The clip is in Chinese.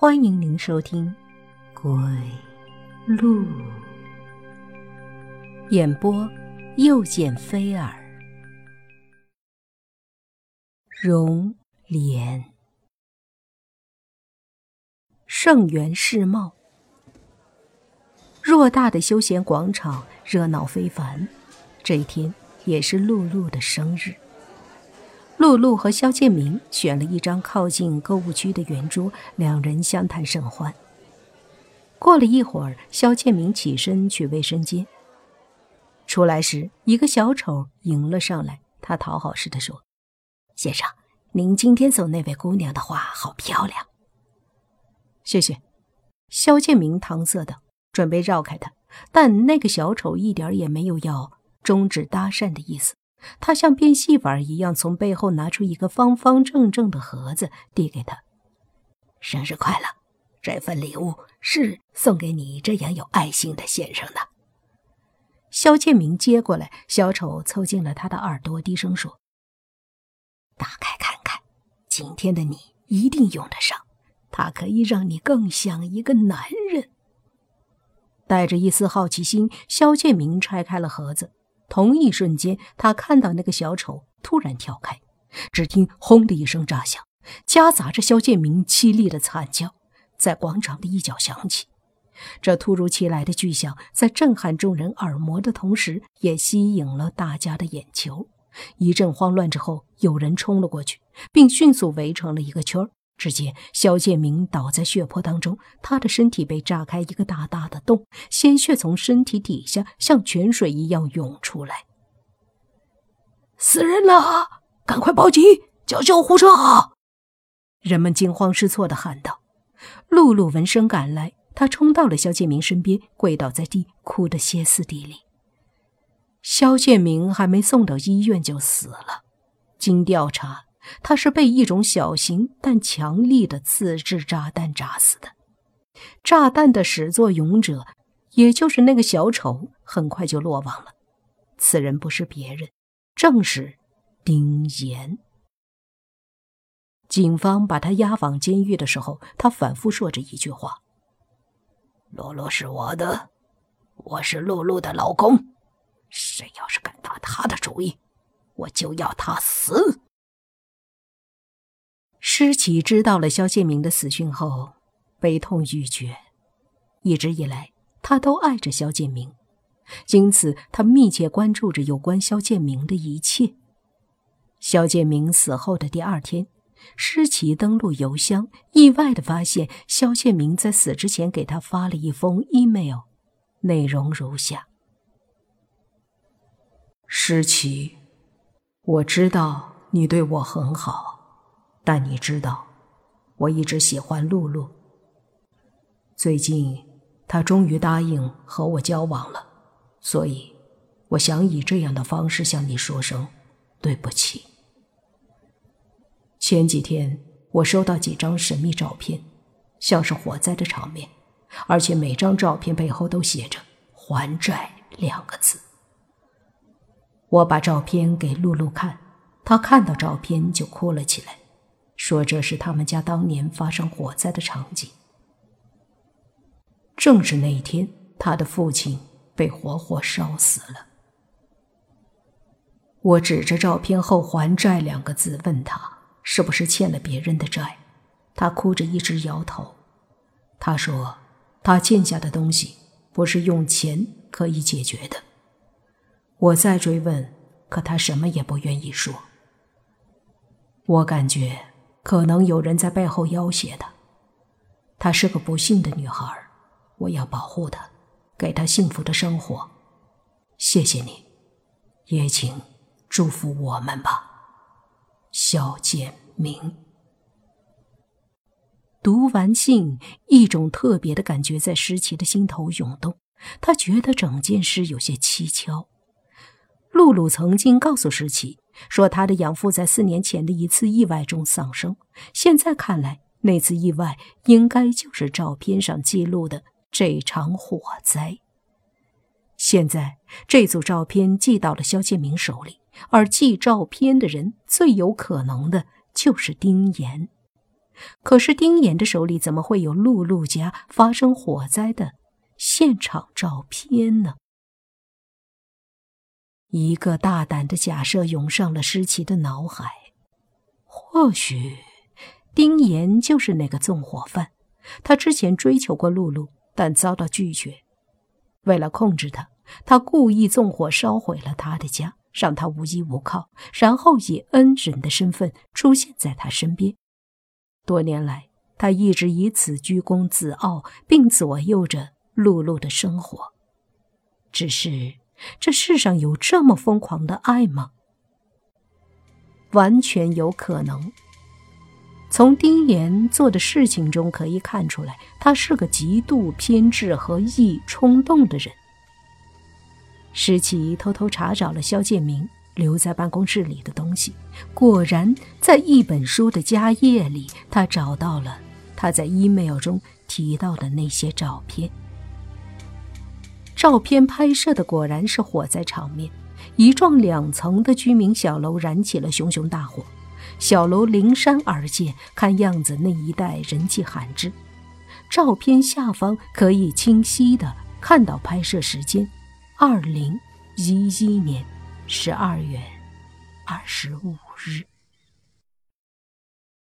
欢迎您收听《鬼路》演播，又见菲儿、容莲、盛元世贸。偌大的休闲广场热闹非凡，这一天也是露露的生日。露露和肖建明选了一张靠近购物区的圆桌，两人相谈甚欢。过了一会儿，肖建明起身去卫生间，出来时，一个小丑迎了上来。他讨好似的说：“先生，您今天送那位姑娘的花好漂亮。”谢谢。肖建明搪塞道，准备绕开他，但那个小丑一点也没有要终止搭讪的意思。他像变戏法一样，从背后拿出一个方方正正的盒子，递给他：“生日快乐！这份礼物是送给你这样有爱心的先生的。”肖建明接过来，小丑凑近了他的耳朵，低声说：“打开看看，今天的你一定用得上，它可以让你更像一个男人。”带着一丝好奇心，肖建明拆开了盒子。同一瞬间，他看到那个小丑突然跳开，只听“轰”的一声炸响，夹杂着肖建明凄厉的惨叫，在广场的一角响起。这突如其来的巨响，在震撼众人耳膜的同时，也吸引了大家的眼球。一阵慌乱之后，有人冲了过去，并迅速围成了一个圈儿。只见肖建明倒在血泊当中，他的身体被炸开一个大大的洞，鲜血从身体底下像泉水一样涌出来。死人了！赶快报警，叫救护车！人们惊慌失措地喊道。露露闻声赶来，她冲到了肖建明身边，跪倒在地，哭得歇斯底里。肖建明还没送到医院就死了，经调查。他是被一种小型但强力的自制炸弹炸死的。炸弹的始作俑者，也就是那个小丑，很快就落网了。此人不是别人，正是丁岩。警方把他押往监狱的时候，他反复说着一句话：“露露是我的，我是露露的老公。谁要是敢打他的主意，我就要他死。”施琪知道了肖建明的死讯后，悲痛欲绝。一直以来，他都爱着肖建明，因此他密切关注着有关肖建明的一切。肖建明死后的第二天，施琪登录邮箱，意外的发现肖建明在死之前给他发了一封 email，内容如下：施琪，我知道你对我很好。但你知道，我一直喜欢露露。最近，她终于答应和我交往了，所以，我想以这样的方式向你说声对不起。前几天，我收到几张神秘照片，像是火灾的场面，而且每张照片背后都写着“还债”两个字。我把照片给露露看，她看到照片就哭了起来。说这是他们家当年发生火灾的场景。正是那一天，他的父亲被活活烧死了。我指着照片后“还债”两个字问他：“是不是欠了别人的债？”他哭着一直摇头。他说：“他欠下的东西不是用钱可以解决的。”我再追问，可他什么也不愿意说。我感觉。可能有人在背后要挟她。她是个不幸的女孩，我要保护她，给她幸福的生活。谢谢你，也请祝福我们吧。肖建明。读完信，一种特别的感觉在诗琪的心头涌动。他觉得整件事有些蹊跷。露露曾经告诉诗琪。说他的养父在四年前的一次意外中丧生，现在看来，那次意外应该就是照片上记录的这场火灾。现在这组照片寄到了肖建明手里，而寄照片的人最有可能的就是丁岩。可是丁岩的手里怎么会有露露家发生火灾的现场照片呢？一个大胆的假设涌上了施奇的脑海：或许丁岩就是那个纵火犯。他之前追求过露露，但遭到拒绝。为了控制他，他故意纵火烧毁了他的家，让他无依无靠，然后以恩人的身份出现在他身边。多年来，他一直以此居功自傲，并左右着露露的生活。只是，这世上有这么疯狂的爱吗？完全有可能。从丁岩做的事情中可以看出来，他是个极度偏执和易冲动的人。石奇偷偷查找了肖建明留在办公室里的东西，果然在一本书的夹页里，他找到了他在 email 中提到的那些照片。照片拍摄的果然是火灾场面，一幢两层的居民小楼燃起了熊熊大火。小楼临山而建，看样子那一带人迹罕至。照片下方可以清晰的看到拍摄时间：二零一一年十二月二十五日。